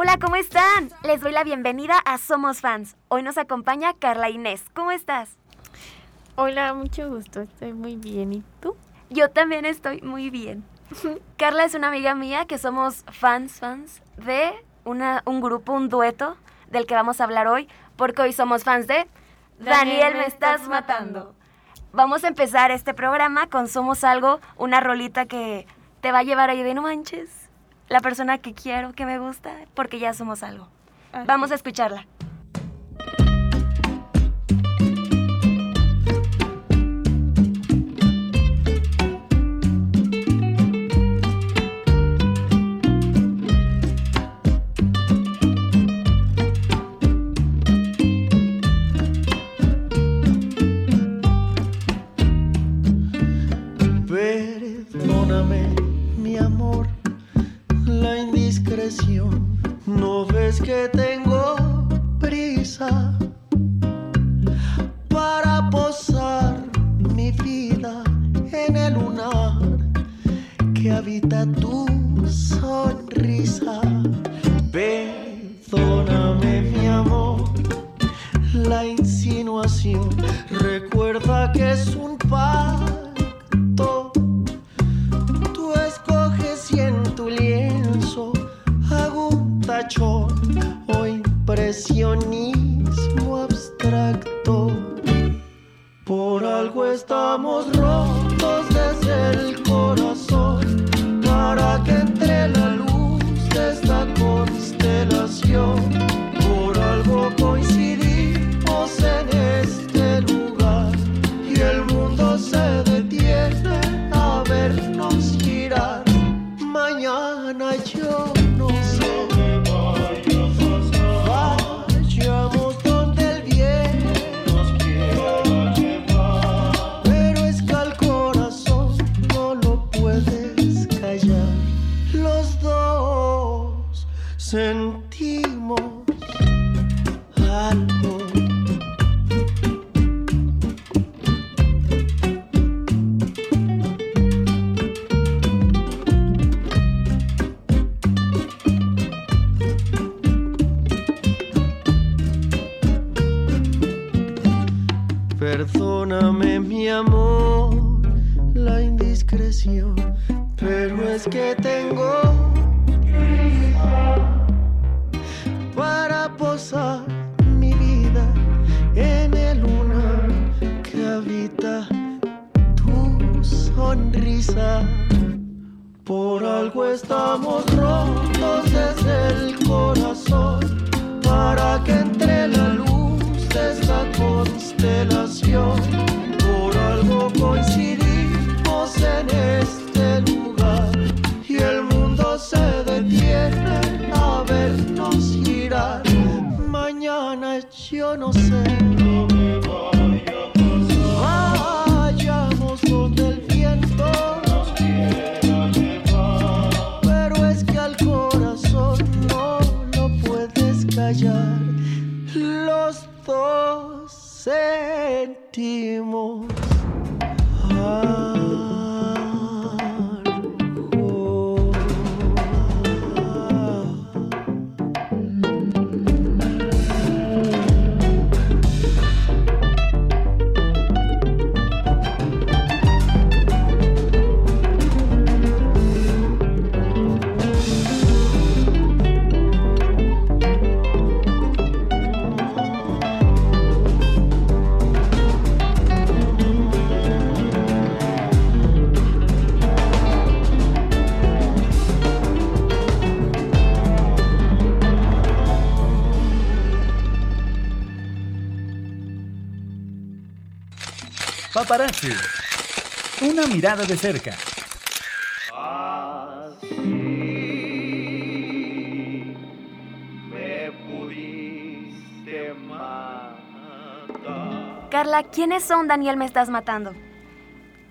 Hola, ¿cómo están? Les doy la bienvenida a Somos Fans. Hoy nos acompaña Carla Inés. ¿Cómo estás? Hola, mucho gusto. Estoy muy bien. ¿Y tú? Yo también estoy muy bien. Carla es una amiga mía que somos fans, fans de una, un grupo, un dueto del que vamos a hablar hoy, porque hoy somos fans de Daniel, me estás matando. Vamos a empezar este programa con Somos Algo, una rolita que te va a llevar ahí de no manches, la persona que quiero, que me gusta, porque ya somos algo. Así. Vamos a escucharla. Que tengo prisa para posar mi vida en el lunar que habita tu sonrisa. Perdóname mi amor, la indiscreción, pero es que tengo para posar mi vida en el lunar que habita tu sonrisa. Por algo estamos rotos desde el corazón para que entre Por algo coincidimos en este lugar y el mundo se detiene a vernos girar. Mañana yo no sé. Paparazzi. Una mirada de cerca. Carla, ¿quiénes son Daniel Me Estás Matando?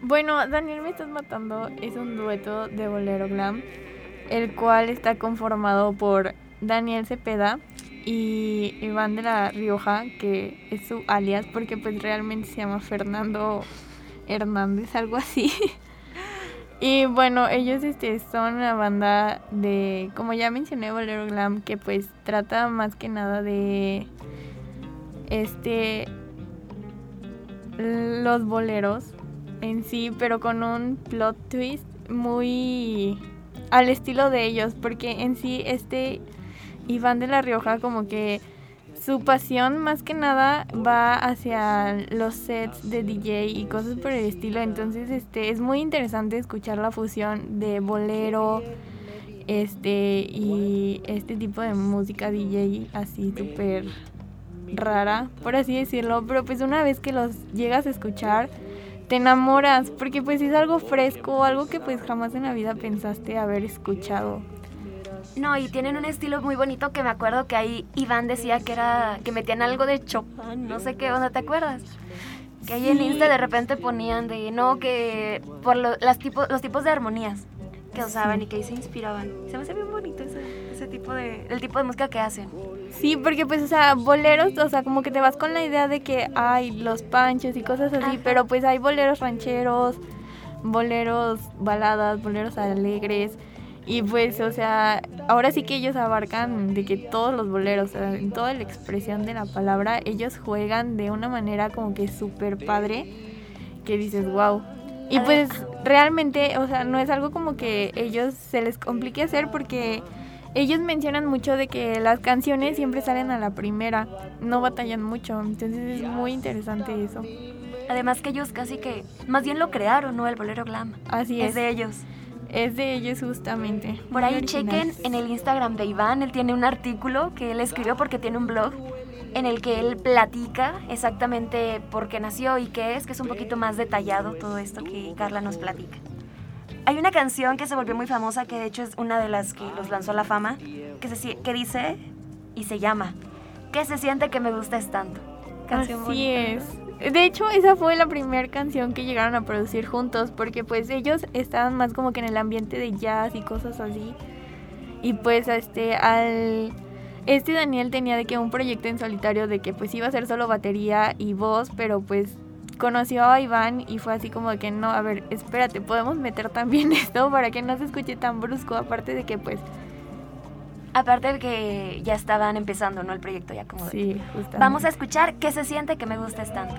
Bueno, Daniel Me Estás Matando es un dueto de bolero glam, el cual está conformado por Daniel Cepeda, y Iván de la Rioja, que es su alias, porque pues realmente se llama Fernando Hernández, algo así. Y bueno, ellos este, son una banda de, como ya mencioné, Bolero Glam, que pues trata más que nada de este los boleros en sí, pero con un plot twist muy al estilo de ellos, porque en sí este Iván de la Rioja como que su pasión más que nada va hacia los sets de DJ y cosas por el estilo. Entonces, este es muy interesante escuchar la fusión de bolero este y este tipo de música DJ así súper rara, por así decirlo, pero pues una vez que los llegas a escuchar te enamoras porque pues es algo fresco, algo que pues jamás en la vida pensaste haber escuchado. No, y tienen un estilo muy bonito que me acuerdo que ahí Iván decía que era que metían algo de Chopin, no sé qué onda, ¿te acuerdas? Que ahí en Insta de repente ponían de no que por lo- las tipo- los tipos de armonías que usaban y que ahí se inspiraban. Se me hace bien bonito ese, ese tipo de el tipo de música que hacen. Sí, porque pues, o sea, boleros, o sea, como que te vas con la idea de que hay los panchos y cosas así, Ajá. pero pues hay boleros rancheros, boleros baladas, boleros alegres. Y pues, o sea, ahora sí que ellos abarcan de que todos los boleros, o sea, en toda la expresión de la palabra, ellos juegan de una manera como que súper padre, que dices, wow. Y pues realmente, o sea, no es algo como que ellos se les complique hacer porque ellos mencionan mucho de que las canciones siempre salen a la primera, no batallan mucho, entonces es muy interesante eso. Además que ellos casi que más bien lo crearon, ¿no? El bolero glam. Así es es, de ellos. Es de ellos justamente. Por ahí chequen originales. en el Instagram de Iván, él tiene un artículo que él escribió porque tiene un blog en el que él platica exactamente por qué nació y qué es, que es un poquito más detallado todo esto que Carla nos platica. Hay una canción que se volvió muy famosa, que de hecho es una de las que los lanzó a la fama, que, se, que dice y se llama ¿Qué se siente que me gustes tanto? Canción Así bonita, es. ¿no? De hecho, esa fue la primera canción que llegaron a producir juntos, porque pues ellos estaban más como que en el ambiente de jazz y cosas así. Y pues este al este Daniel tenía de que un proyecto en solitario de que pues iba a ser solo batería y voz, pero pues conoció a Iván y fue así como de que no, a ver, espérate, podemos meter también esto para que no se escuche tan brusco, aparte de que pues Aparte de que ya estaban empezando, ¿no? El proyecto ya como... de- sí, justamente. Vamos a escuchar ¿Qué se siente que me gustes tanto?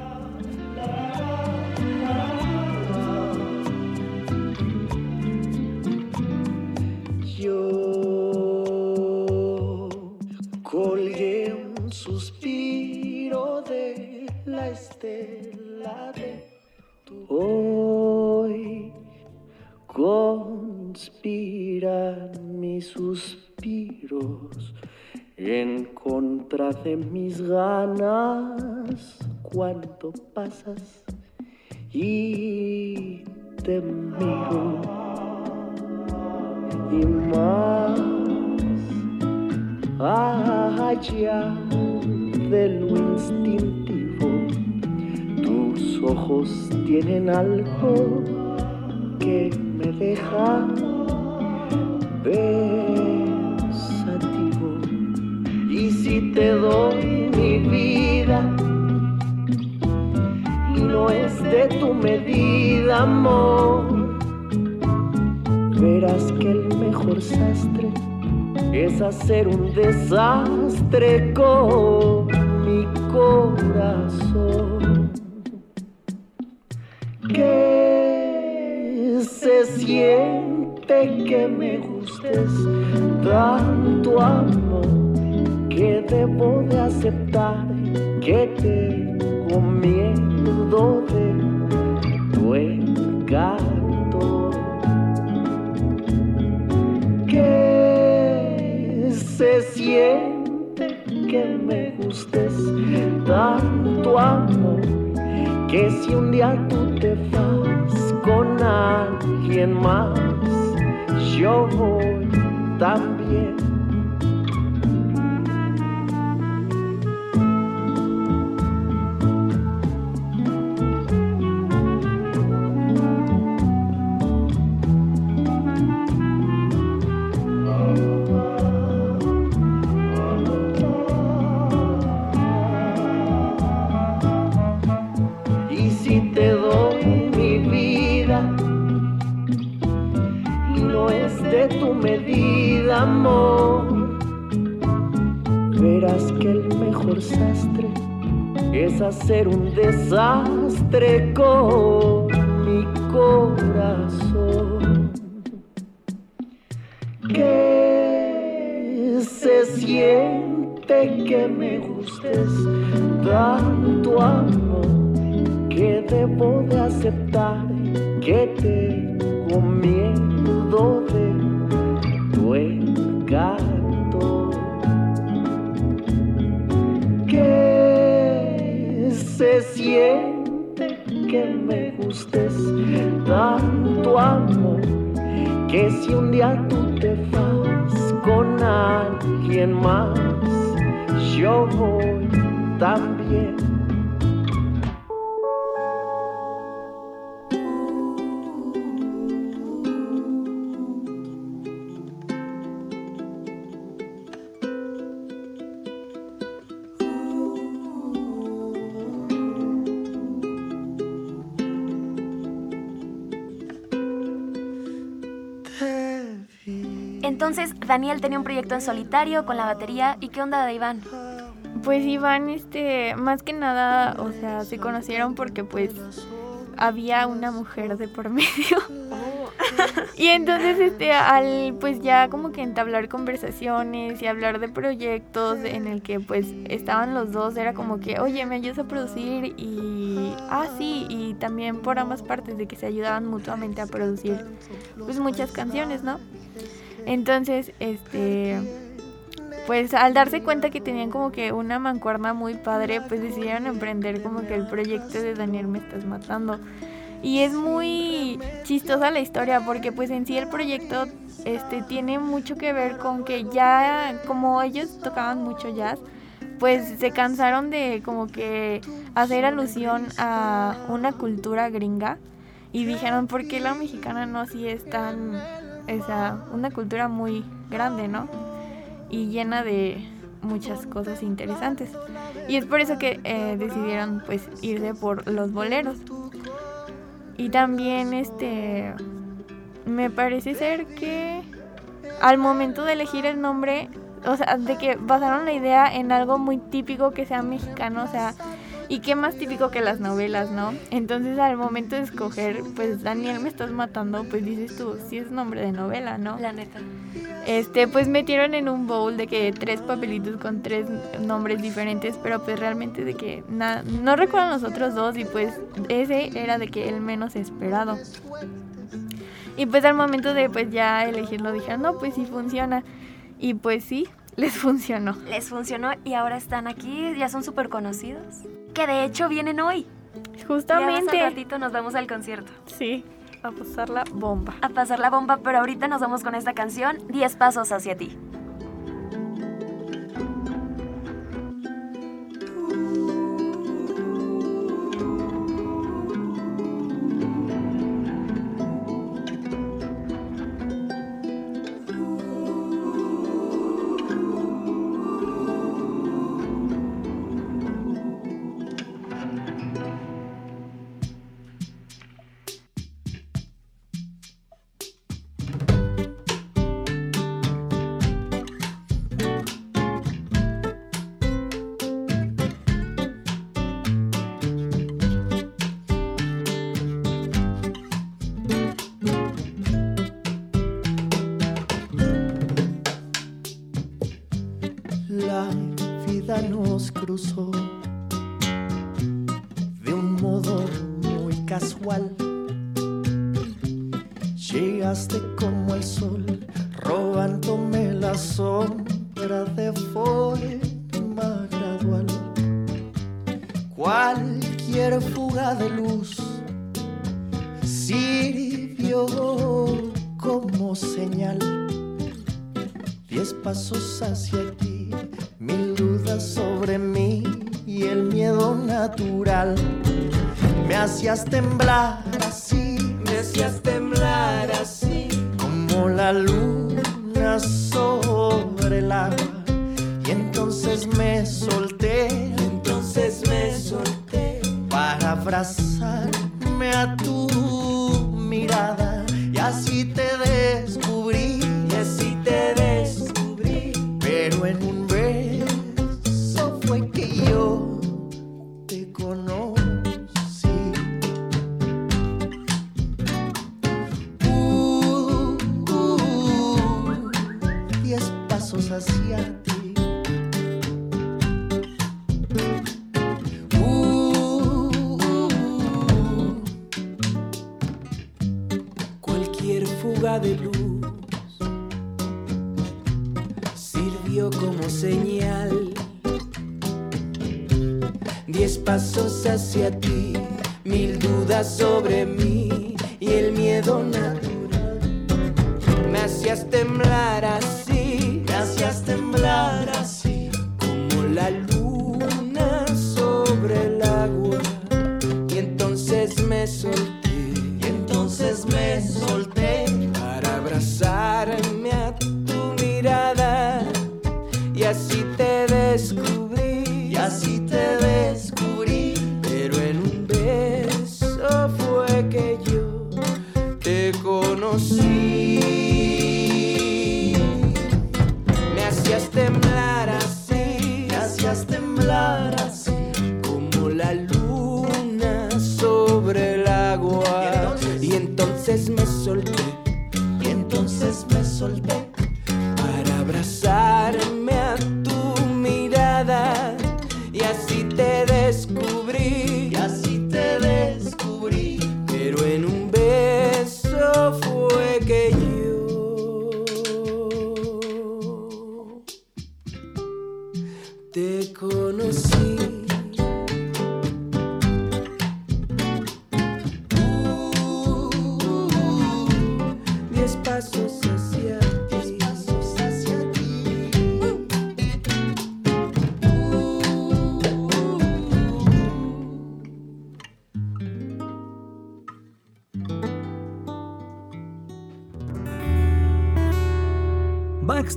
Yo colgué un suspiro de la estela de tu Hoy conspiran mis suspiros en contra de mis ganas cuando pasas y te miro y más allá de lo instintivo. Tus ojos tienen algo que me deja pensativo. Y si te doy mi vida y no es de tu medida, amor verás que el mejor sastre es hacer un desastre con mi corazón. Que se siente que me gustes tanto amor que debo de aceptar que tengo miedo de tu encanto. Que se siente que me gustes tanto amor que si un día tú te vas con alguien más yo voy también con mi corazón. Que se siente que me gustes tanto amor que debo de aceptar que tengo miedo de tu encanto. Que se siente que me gustes tanto amor que si un día tú te vas con alguien más, yo voy también. Daniel tenía un proyecto en solitario con la batería. ¿Y qué onda de Iván? Pues Iván, este, más que nada, o sea, se conocieron porque pues había una mujer de por medio. y entonces, este, al pues ya como que entablar conversaciones y hablar de proyectos en el que pues estaban los dos, era como que, oye, me ayudas a producir y, ah, sí, y también por ambas partes de que se ayudaban mutuamente a producir pues muchas canciones, ¿no? Entonces, este, pues al darse cuenta que tenían como que una mancuerna muy padre, pues decidieron emprender como que el proyecto de Daniel Me Estás Matando. Y es muy chistosa la historia porque pues en sí el proyecto este tiene mucho que ver con que ya como ellos tocaban mucho jazz, pues se cansaron de como que hacer alusión a una cultura gringa y dijeron, ¿por qué la mexicana no si es tan esa una cultura muy grande, ¿no? Y llena de muchas cosas interesantes. Y es por eso que eh, decidieron pues irse por los boleros. Y también este me parece ser que al momento de elegir el nombre, o sea, de que basaron la idea en algo muy típico que sea mexicano, o sea, y qué más típico que las novelas, ¿no? Entonces al momento de escoger, pues Daniel me estás matando, pues dices tú, sí es nombre de novela, ¿no? La neta. Este, pues metieron en un bowl de que tres papelitos con tres nombres diferentes, pero pues realmente de que nada, no recuerdan los otros dos y pues ese era de que el menos esperado. Y pues al momento de pues ya elegirlo dijeron, no, pues sí funciona. Y pues sí, les funcionó. Les funcionó y ahora están aquí, ya son súper conocidos. Que de hecho vienen hoy. Ya más al Justamente. ratito nos vamos al concierto. Sí, a pasar la bomba. A pasar la bomba, pero ahorita nos vamos con esta canción, 10 pasos hacia ti. Nos conocí. Uh, uh, diez pasos hacia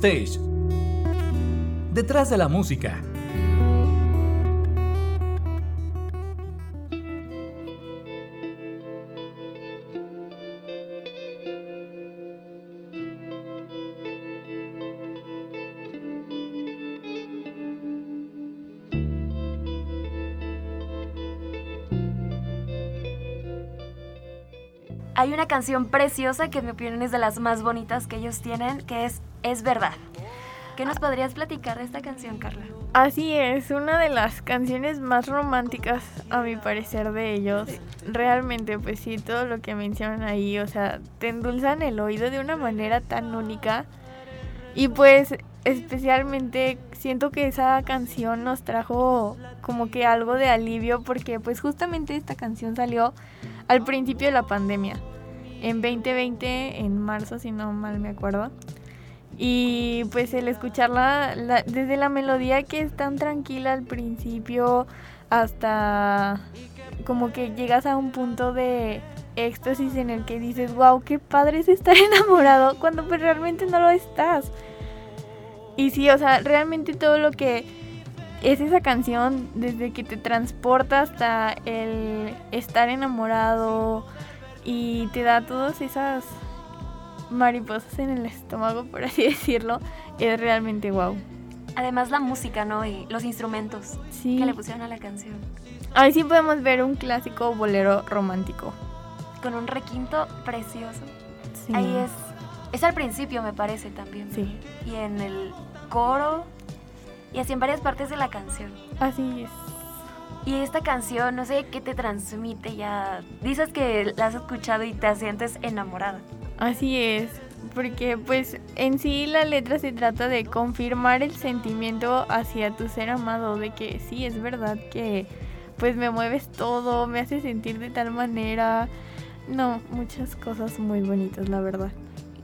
Backstage. Detrás de la música. Hay una canción preciosa que en mi opinión es de las más bonitas que ellos tienen, que es Es Verdad. ¿Qué nos podrías platicar de esta canción, Carla? Así es, una de las canciones más románticas a mi parecer de ellos. Realmente, pues sí, todo lo que mencionan ahí, o sea, te endulzan el oído de una manera tan única. Y pues especialmente siento que esa canción nos trajo como que algo de alivio porque pues justamente esta canción salió al principio de la pandemia, en 2020, en marzo si no mal me acuerdo. Y pues el escucharla la- desde la melodía que es tan tranquila al principio hasta como que llegas a un punto de éxtasis en el que dices, wow, qué padre es estar enamorado cuando pues realmente no lo estás. Y sí, o sea, realmente todo lo que es esa canción, desde que te transporta hasta el estar enamorado y te da todas esas mariposas en el estómago, por así decirlo, es realmente wow. Además la música, ¿no? Y los instrumentos Sí. que le pusieron a la canción. Ahí sí podemos ver un clásico bolero romántico. Con un requinto precioso. Sí. Ahí es... Es al principio, me parece, también. Sí, Y en el coro. Y así en varias partes de la canción. así es. Y esta canción, no sé qué te transmite ya. Dices que la has escuchado y te sientes enamorada. Así es, porque pues en sí la letra se trata de confirmar el sentimiento hacia tu ser amado, de que sí, es verdad que pues me mueves todo, me hace sentir de tal manera. No, muchas cosas muy bonitas, la verdad.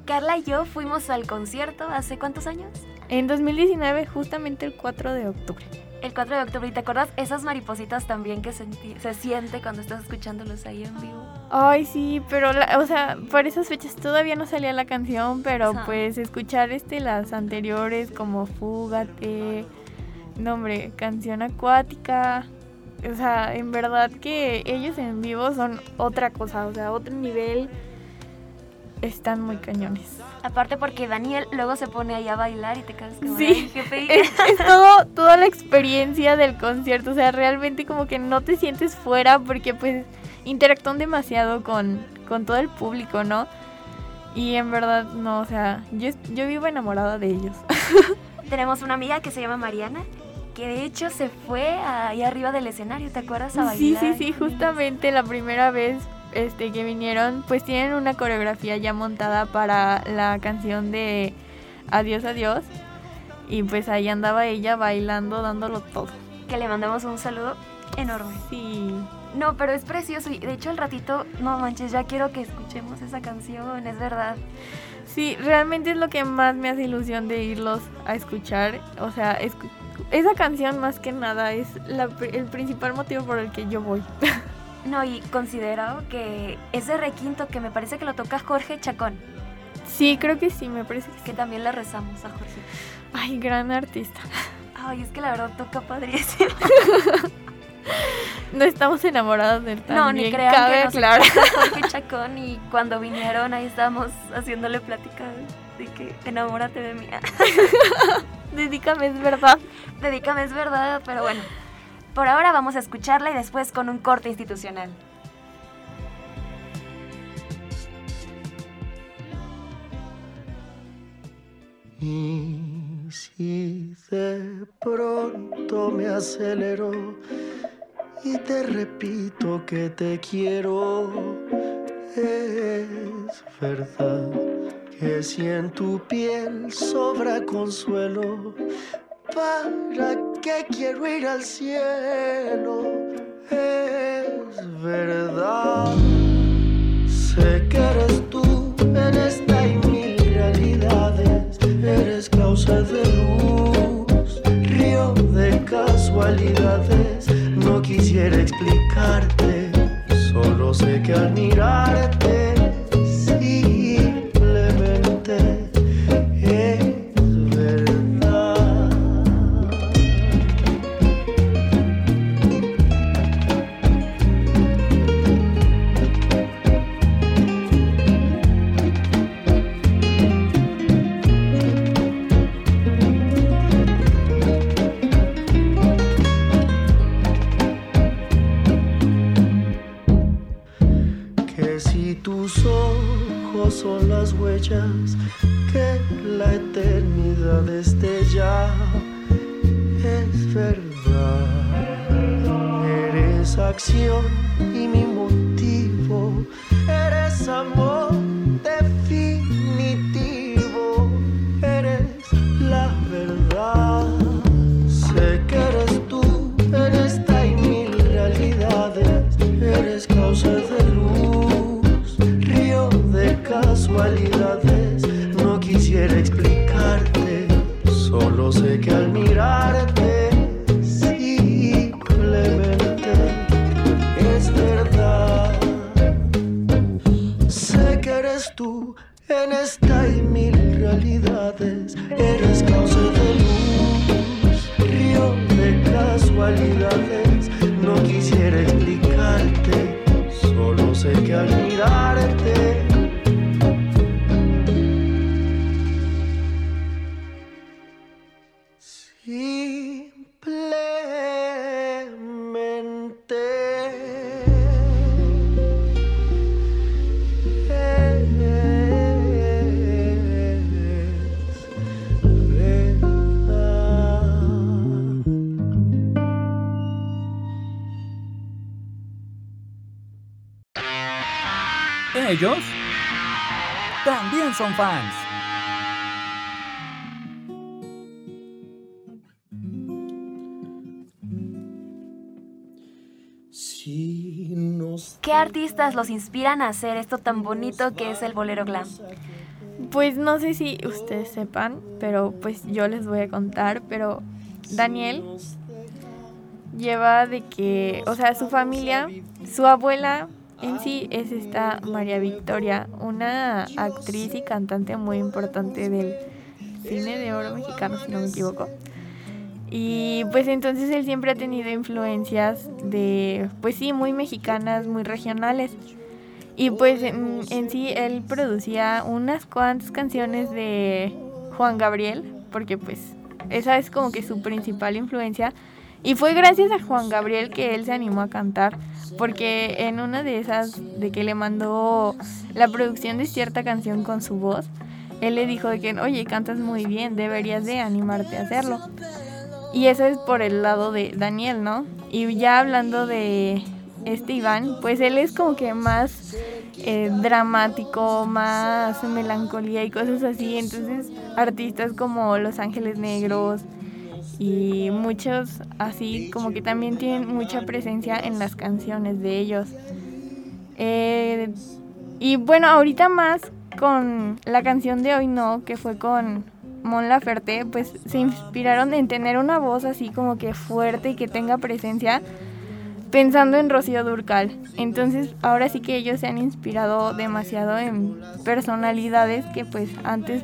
Carla y yo fuimos al concierto hace cuántos años? En 2019, justamente el 4 de octubre. El 4 de octubre. ¿Y te acuerdas esas maripositas también que se siente cuando estás escuchándolos ahí en vivo? Ay, sí, pero, la- o sea, por esas fechas todavía no salía la canción, pero pues escuchar este las anteriores como Fúgate, no hombre, canción acuática, o sea, en verdad que ellos en vivo son otra cosa, o sea, otro nivel, están muy cañones. Aparte porque Daniel luego se pone ahí a bailar y te quedas como, Sí. "Ay, qué pegue". Es, es todo, toda la experiencia del concierto, o sea, realmente como que no te sientes fuera porque pues interactúan demasiado con, con todo el público, ¿no? Y en verdad, no, o sea, yo, yo vivo enamorada de ellos. tenemos una amiga que se llama Mariana, que de hecho se fue ahí arriba del escenario, ¿te acuerdas? A Sí, bailar. sí, sí, justamente la primera vez este, que vinieron, pues tienen una coreografía ya montada para la canción de Adiós, adiós. Y pues ahí andaba ella bailando, dándolo todo. Que le mandamos un saludo enorme. Sí. No, pero es precioso y de hecho al ratito, no manches, ya quiero que escuchemos esa canción, es verdad. Sí, realmente es lo que más me hace ilusión de irlos a escuchar. O sea, escu- esa canción más que nada es la el principal motivo por el que yo voy. No, y considero que ese requinto que me parece que lo toca Jorge Chacón, Sí, creo que sí, me parece que sí. que también le rezamos a Jorge. Ay, gran artista. Ay, es que la verdad toca padrísimo. No estamos enamorados del también. No, ni crean cabe que nos Jorge Chacón y cuando vinieron ahí estábamos haciéndole plática de que enamórate de mí. Dedícame, es verdad. Dedícame, es verdad, pero bueno. Por ahora vamos a escucharla y después con un corte institucional. Y si de pronto me acelero y te repito que te quiero, es verdad que si en tu piel sobra consuelo, ¿para qué quiero ir al cielo? Es verdad. Sé que eres tú en esta y mil realidades. Eres causa de luz, río de casualidades. No quisiera explicarte, solo sé que al mirarte, Ellos también son fans. Si nos ¿Qué artistas los inspiran a hacer esto tan bonito que es el bolero glam? Pues no sé si ustedes sepan, pero pues yo les voy a contar, pero Daniel lleva de que, o sea, su familia, su abuela en sí es esta María Victoria, una actriz y cantante muy importante del cine de oro mexicano, si no me equivoco. Y pues entonces él siempre ha tenido influencias de, pues sí, muy mexicanas, muy regionales. Y pues en, en sí él producía unas cuantas canciones de Juan Gabriel, porque pues esa es como que su principal influencia. Y fue gracias a Juan Gabriel que él se animó a cantar, porque en una de esas, de que le mandó la producción de cierta canción con su voz, él le dijo de que, oye, cantas muy bien, deberías de animarte a hacerlo. Y eso es por el lado de Daniel, ¿no? Y ya hablando de este Iván, pues él es como que más eh, dramático, más melancolía y cosas así. Entonces, artistas como Los Ángeles Negros y muchos así, como que también tienen mucha presencia en las canciones de ellos. Eh, y bueno, ahorita más con la canción de hoy no, que fue con Mon Laferte, pues se inspiraron en tener una voz así como que fuerte y que tenga presencia pensando en Rocío Durcal. Entonces ahora sí que ellos se han inspirado demasiado en personalidades que pues antes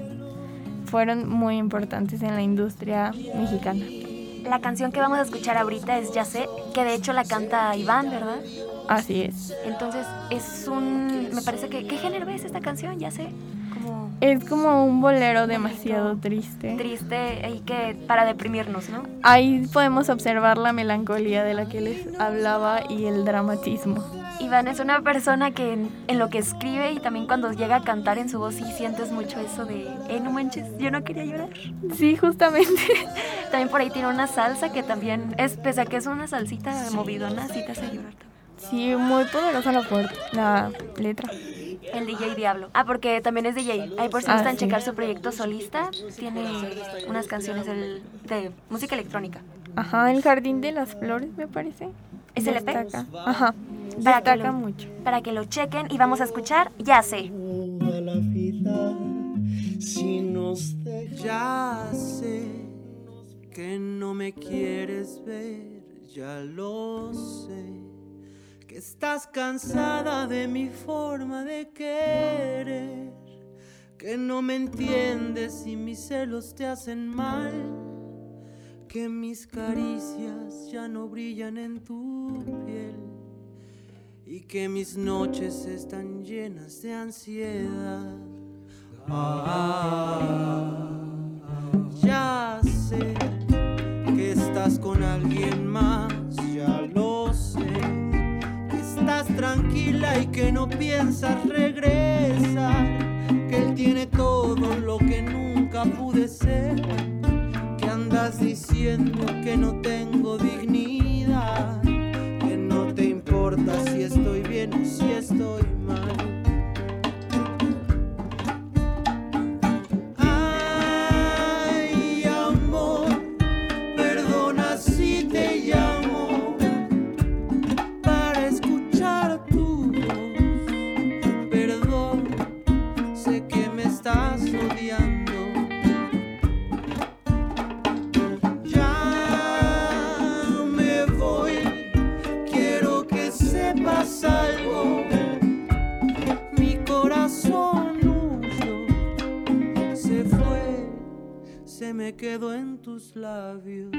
fueron muy importantes en la industria mexicana. La canción que vamos a escuchar ahorita es Ya sé, que de hecho la canta Iván, ¿verdad? Así es. Entonces es un... Me parece que... ¿Qué género es esta canción? Ya sé. Como... Es como un bolero demasiado triste. Triste y que para deprimirnos, ¿no? Ahí podemos observar la melancolía de la que les hablaba y el dramatismo. Iván es una persona que en, en, lo que escribe y también cuando llega a cantar en su voz sí sientes mucho eso de, eh, no manches, yo no quería llorar. Sí, justamente. también por ahí tiene una salsa que también, es, pese a que es una salsita movidona, sí te hace llorar también. Sí, muy poderosa la, la letra. El DJ Diablo. Ah, porque también es DJ. Ahí por si Ah, gustan sí. checar su proyecto solista, tiene unas canciones de música electrónica. Ajá, el jardín de las flores, me parece. ¿Es el EP? Destaca. Ajá. Para que Destaca lo- mucho. Para que lo chequen y vamos a escuchar Ya sé. Toda la vida, si nos deja Ya sé que no me quieres ver, ya lo sé. Que estás cansada de mi forma de querer. Que no me entiendes y mis celos te hacen mal. Que mis caricias ya no brillan en tu piel. Y que mis noches están llenas de ansiedad. Ah, ya sé que estás con alguien más, ya lo sé. Que estás tranquila y que no piensas regresar. Que él tiene todo lo que nunca pude ser. Que andas diciendo que no tengo dignidad. Que no te importa si estoy bien o si estoy me quedó en tus labios.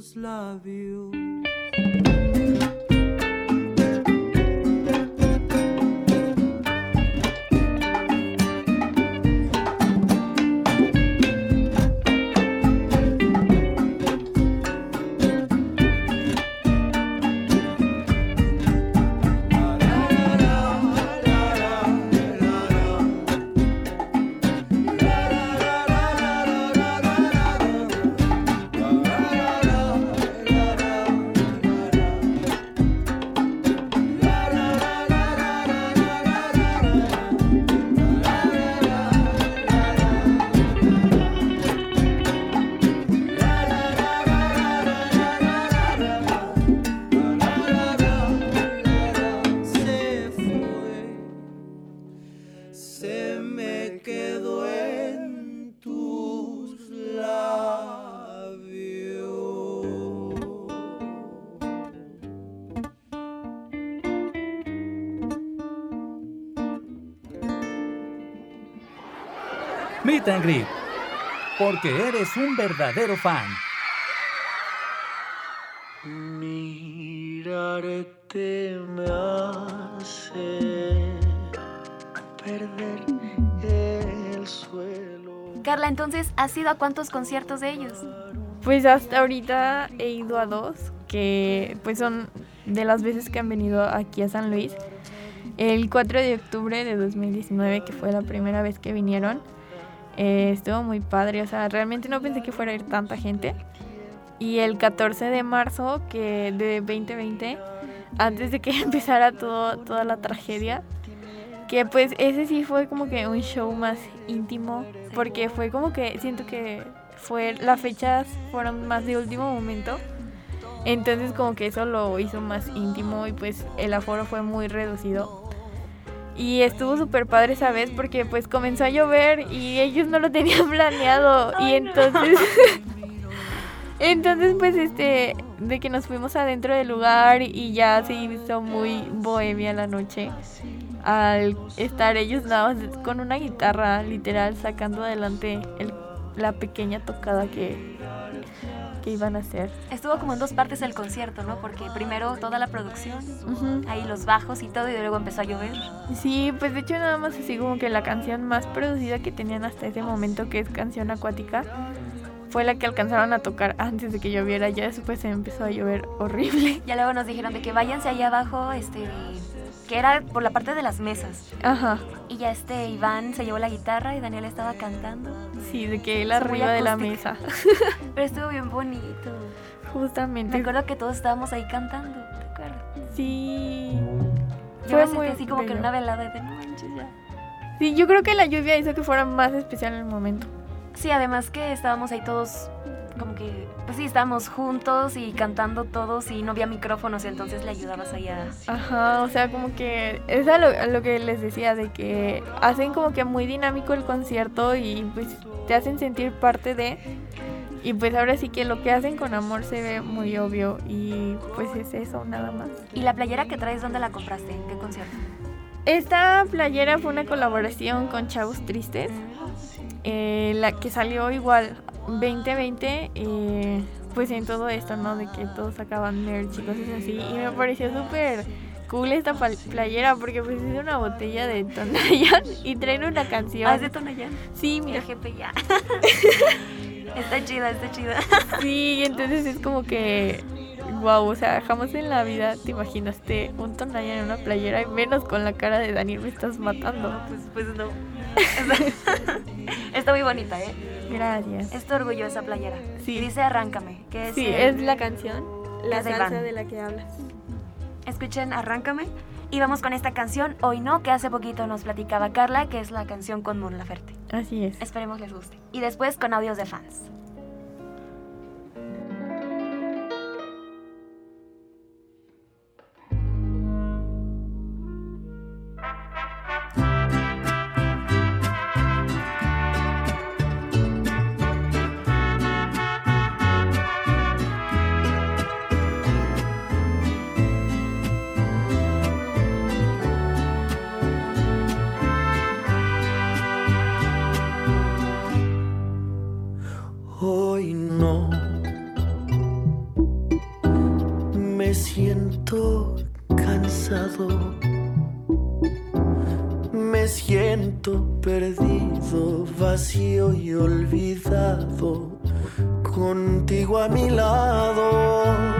Fue, se Meet and Greet. Porque eres un verdadero fan. Mirarte me hace perder el suelo. Carla, entonces, ¿has ido a cuántos conciertos de ellos? Pues hasta ahorita he ido a dos, que pues son de las veces que han venido aquí a San Luis. El 4 de octubre de 2019, que fue la primera vez que vinieron, eh, estuvo muy padre, o sea, realmente no pensé que fuera a ir tanta gente. Y el 14 de marzo que de 2020, antes de que empezara todo, toda la tragedia, que pues ese sí fue como que un show más íntimo, porque fue como que siento que fue las fechas fueron más de último momento. Entonces como que eso lo hizo más íntimo y pues el aforo fue muy reducido. Y estuvo súper padre esa vez porque pues comenzó a llover y ellos no lo tenían planeado. y entonces... entonces pues este... De que nos fuimos adentro del lugar y ya se hizo muy bohemia la noche. Al estar ellos nada más con una guitarra literal sacando adelante el la pequeña tocada que, que iban a hacer. Estuvo como en dos partes el concierto, ¿no? Porque primero toda la producción, ahí los bajos y todo, y luego empezó a llover. Sí, pues de hecho nada más así como que la canción más producida que tenían hasta ese momento, que es canción acuática, fue la que alcanzaron a tocar antes de que lloviera. Ya después empezó a llover horrible. Ya luego nos dijeron de que váyanse allá abajo, este, que era por la parte de las mesas. Ajá. Y ya este Iván se llevó la guitarra y Daniel estaba cantando. Sí, de que él arriba de la mesa. Pero estuvo bien bonito. Justamente. Me acuerdo que todos estábamos ahí cantando, ¿te acuerdas? Sí. Yo Fue me sentí muy así como que en bello. una velada de no manches ya. Sí, yo creo que la lluvia hizo que fuera más especial en el momento. Sí, además que estábamos ahí todos como que, pues sí, estábamos juntos y cantando todos y no había micrófonos, entonces le ayudabas ahí a... Ajá, o sea, como que es a lo, a lo que les decía, de que hacen como que muy dinámico el concierto y pues te hacen sentir parte de... Y pues ahora sí que lo que hacen con amor se ve muy obvio y pues es eso, nada más. ¿Y la playera que traes dónde la compraste? ¿En qué concierto? Esta playera fue una colaboración con Chavos Tristes, eh, la que salió igual 2020, eh, pues en todo esto, ¿no? De que todos sacaban merch y cosas así. Y me pareció súper cool esta playera porque pues es una botella de Tonayan y traen una canción. Ah, es de Tonayán. Sí, Mira, jefe, ya. está chida, está chida. Sí, entonces es como que... Wow, o sea, jamás en la vida te imaginaste un Tonayan en una playera y menos con la cara de Daniel me estás matando. Pues, pues no. Está, está muy bonita, ¿eh? Gracias. Es tu orgullo esa playera. Sí. Y dice Arráncame, que es... Sí, el- es la canción, la salsa de la que hablas. Escuchen Arráncame. Y vamos con esta canción, Hoy No, que hace poquito nos platicaba Carla, que es la canción con Mon Laferte. Así es. Esperemos les guste. Y después con audios de fans. Cansado, me siento perdido, vacío y olvidado, contigo a mi lado.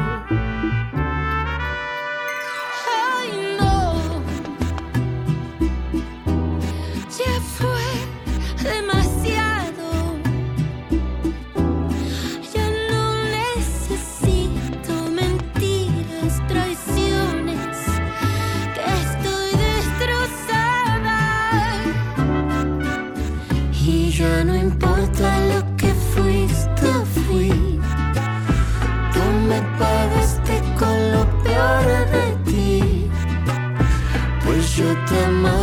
Pues yo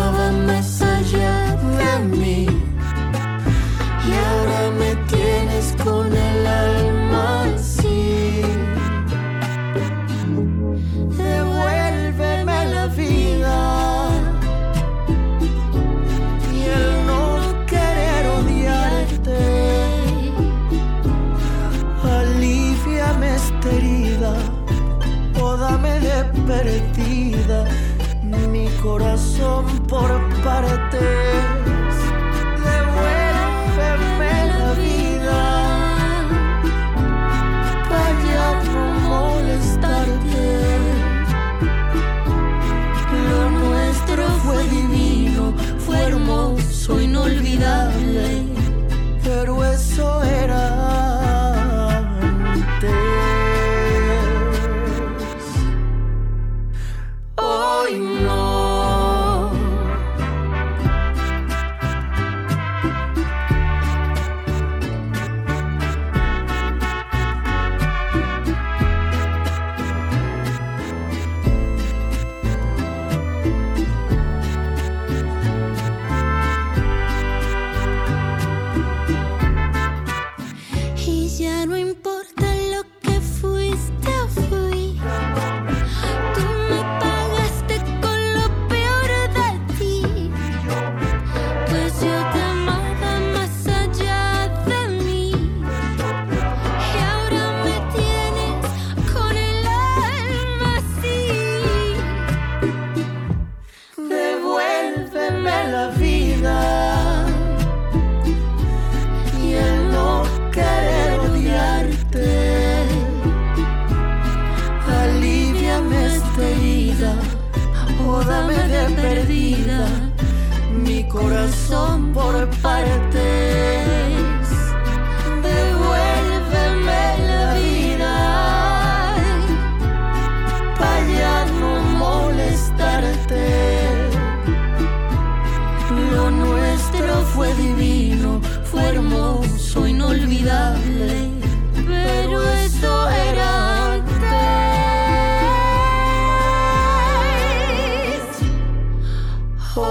A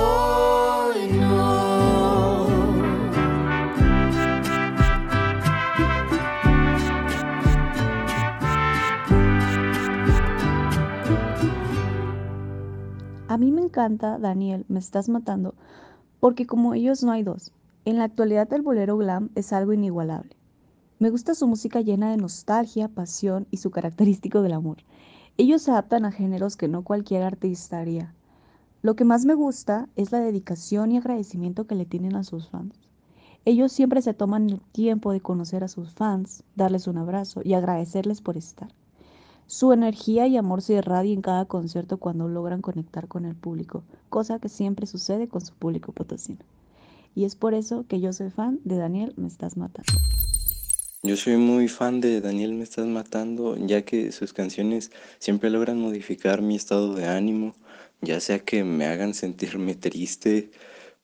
mí me encanta, Daniel, me estás matando, porque como ellos no hay dos. En la actualidad el bolero glam es algo inigualable. Me gusta su música llena de nostalgia, pasión y su característico del amor. Ellos se adaptan a géneros que no cualquier artista haría. Lo que más me gusta es la dedicación y agradecimiento que le tienen a sus fans. Ellos siempre se toman el tiempo de conocer a sus fans, darles un abrazo y agradecerles por estar. Su energía y amor se irradia en cada concierto cuando logran conectar con el público, cosa que siempre sucede con su público potosino. Y es por eso que yo soy fan de Daniel Me Estás Matando. Yo soy muy fan de Daniel Me Estás Matando, ya que sus canciones siempre logran modificar mi estado de ánimo, ya sea que me hagan sentirme triste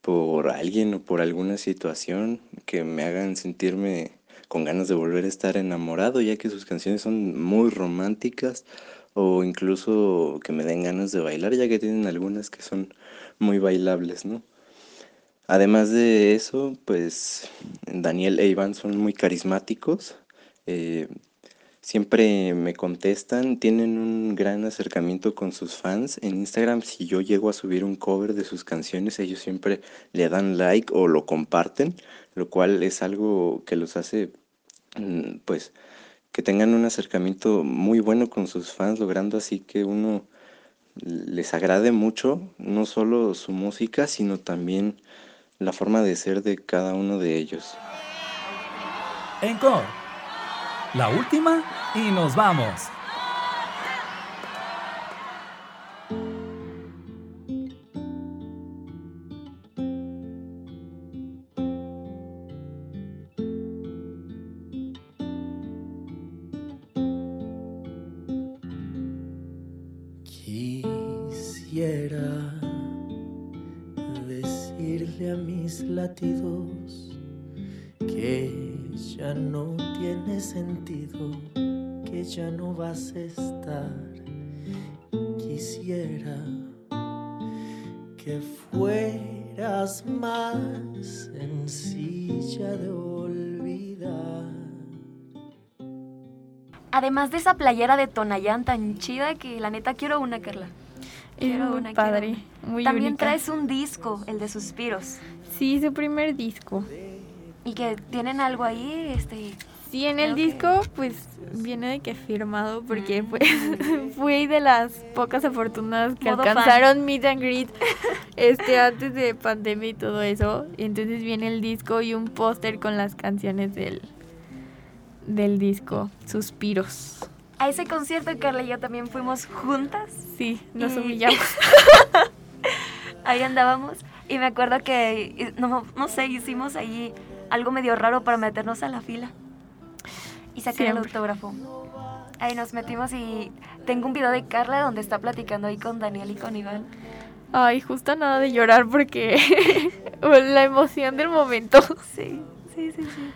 por alguien o por alguna situación, que me hagan sentirme con ganas de volver a estar enamorado, ya que sus canciones son muy románticas, o incluso que me den ganas de bailar, ya que tienen algunas que son muy bailables, ¿no? Además de eso, pues Daniel e Iván son muy carismáticos, eh, siempre me contestan, tienen un gran acercamiento con sus fans. En Instagram, si yo llego a subir un cover de sus canciones, ellos siempre le dan like o lo comparten, lo cual es algo que los hace, mm, pues, que tengan un acercamiento muy bueno con sus fans, logrando así que uno les agrade mucho, no solo su música, sino también la forma de ser de cada uno de ellos. Encore. La última y nos vamos. Además de esa playera de Tonayán tan chida que la neta quiero una, Carla. Quiero muy una, quiero padre, una. muy También única. traes un disco, el de Suspiros. Sí, su primer disco. Y que tienen algo ahí, este... Sí, en el disco pues viene de que firmado porque pues fui de las pocas afortunadas que Modo fan. alcanzaron meet and greet este antes de pandemia y todo eso. Y entonces viene el disco y un póster con las canciones del del disco, Suspiros. A ese concierto Carla y yo también fuimos juntas. Sí, nos Y- humillamos. Ahí andábamos y me acuerdo que, eh, no, no sé, hicimos ahí algo medio raro para meternos a la fila y sacar el autógrafo. Ahí nos metimos y tengo un video de Carla donde está platicando ahí con Daniel y con Iván. Ay, justo nada de llorar porque la emoción del momento. Sí, sí, sí, sí.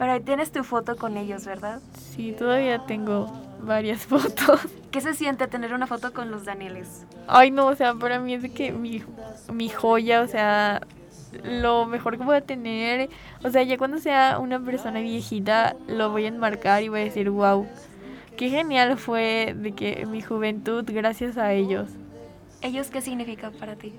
Pero ahí tienes tu foto con ellos, ¿verdad? Sí, todavía tengo varias fotos. ¿Qué se siente tener una foto con los Danieles? Ay, no, o sea, para mí es de que mi, mi joya, o sea, lo mejor que voy a tener. O sea, ya cuando sea una persona viejita, lo voy a enmarcar y voy a decir, wow, qué genial fue de que mi juventud, gracias a ellos. ¿Ellos qué significan para ti?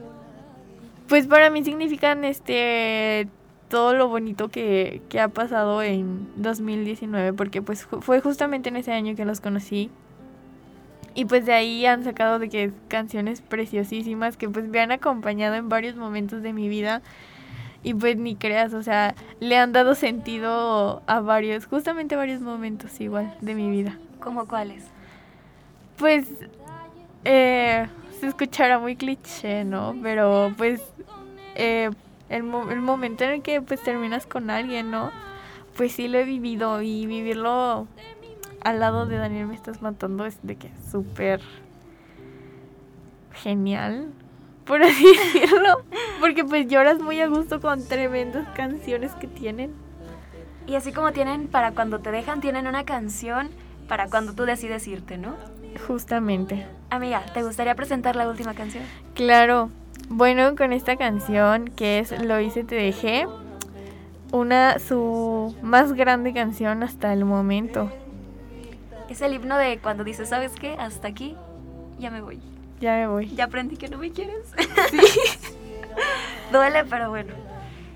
Pues para mí significan este todo lo bonito que, que ha pasado en 2019, porque pues fue justamente en ese año que los conocí. Y pues de ahí han sacado de que canciones preciosísimas que pues me han acompañado en varios momentos de mi vida. Y pues ni creas, o sea, le han dado sentido a varios, justamente varios momentos igual de mi vida. ¿Cómo cuáles? Pues eh, se escuchará muy cliché, ¿no? Pero pues eh, el, mo- el momento en el que pues terminas con alguien, ¿no? Pues sí lo he vivido y vivirlo al lado de Daniel me estás matando es de que súper genial, por así decirlo. Porque pues lloras muy a gusto con tremendas canciones que tienen. Y así como tienen para cuando te dejan, tienen una canción para cuando tú decides irte, ¿no? Justamente. Amiga, ¿te gustaría presentar la última canción? Claro. Bueno, con esta canción que es Lo hice, te dejé. Una, su más grande canción hasta el momento. Es el himno de cuando dices, ¿sabes qué? Hasta aquí, ya me voy. Ya me voy. Ya aprendí que no me quieres. Duele, pero bueno.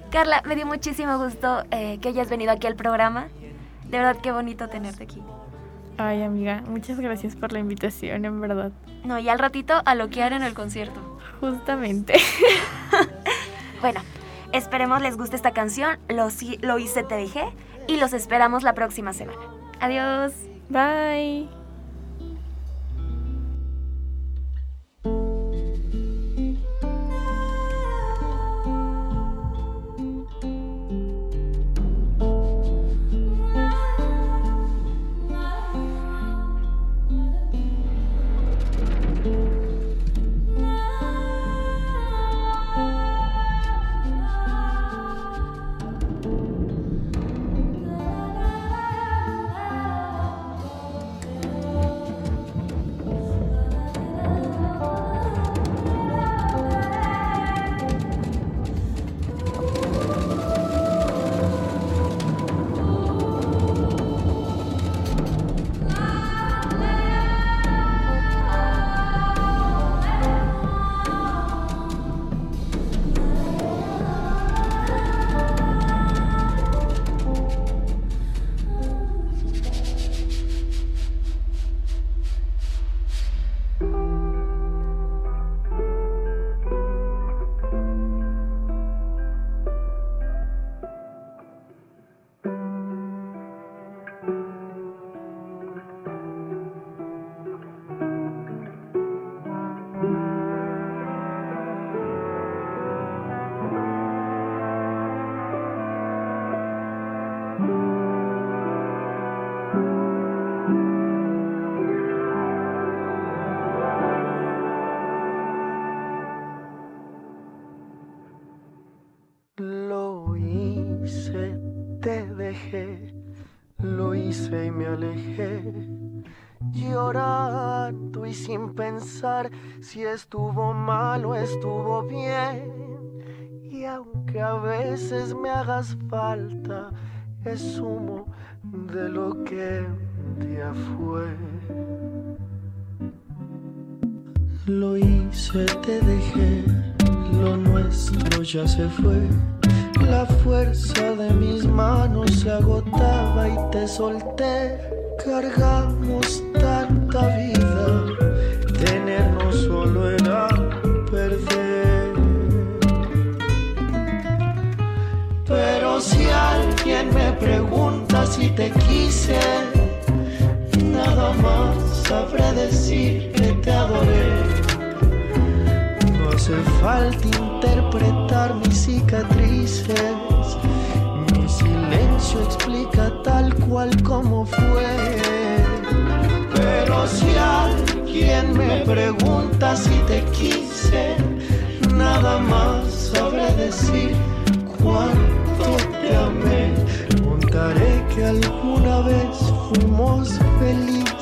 Carla, me dio muchísimo gusto eh, que hayas venido aquí al programa. De verdad, qué bonito tenerte aquí. Ay, amiga, muchas gracias por la invitación, en verdad. No, y al ratito a lo que harán en el concierto. Justamente. Bueno, esperemos les guste esta canción. Lo, lo hice, te dejé. Y los esperamos la próxima semana. Adiós. Bye. Si estuvo mal o estuvo bien. Y aunque a veces me hagas falta, es humo de lo que un día fue. Lo hice, te dejé, lo nuestro ya se fue. La fuerza de mis manos se agotaba y te solté. Cargamos tanta vida, tenernos solo era perder. Pero si alguien me pregunta si te quise, nada más sabré decir que te adoré. No hace falta interpretar mis cicatrices. Mi silencio explica tal cual como fue. Pero si alguien me pregunta si te quise, nada más sabré decir cuánto te amé. Contaré que alguna vez fuimos felices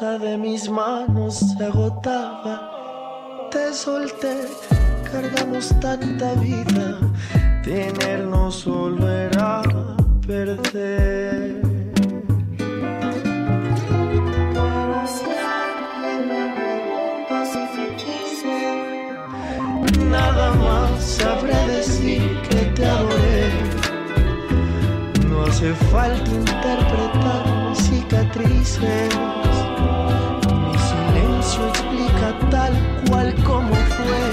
de mis manos se agotaba. Te solté, cargamos tanta vida. Tenernos solo era perder. Nada más sabré decir que te adoré. No hace falta interpretar cicatrices. Como fue.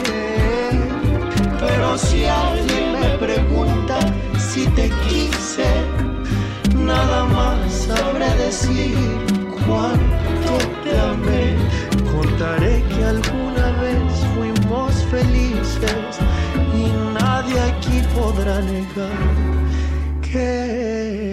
Pero si alguien me pregunta si te quise, nada más sabré decir cuánto te amé. Contaré que alguna vez fuimos felices y nadie aquí podrá negar que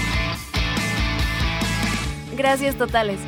Gracias totales.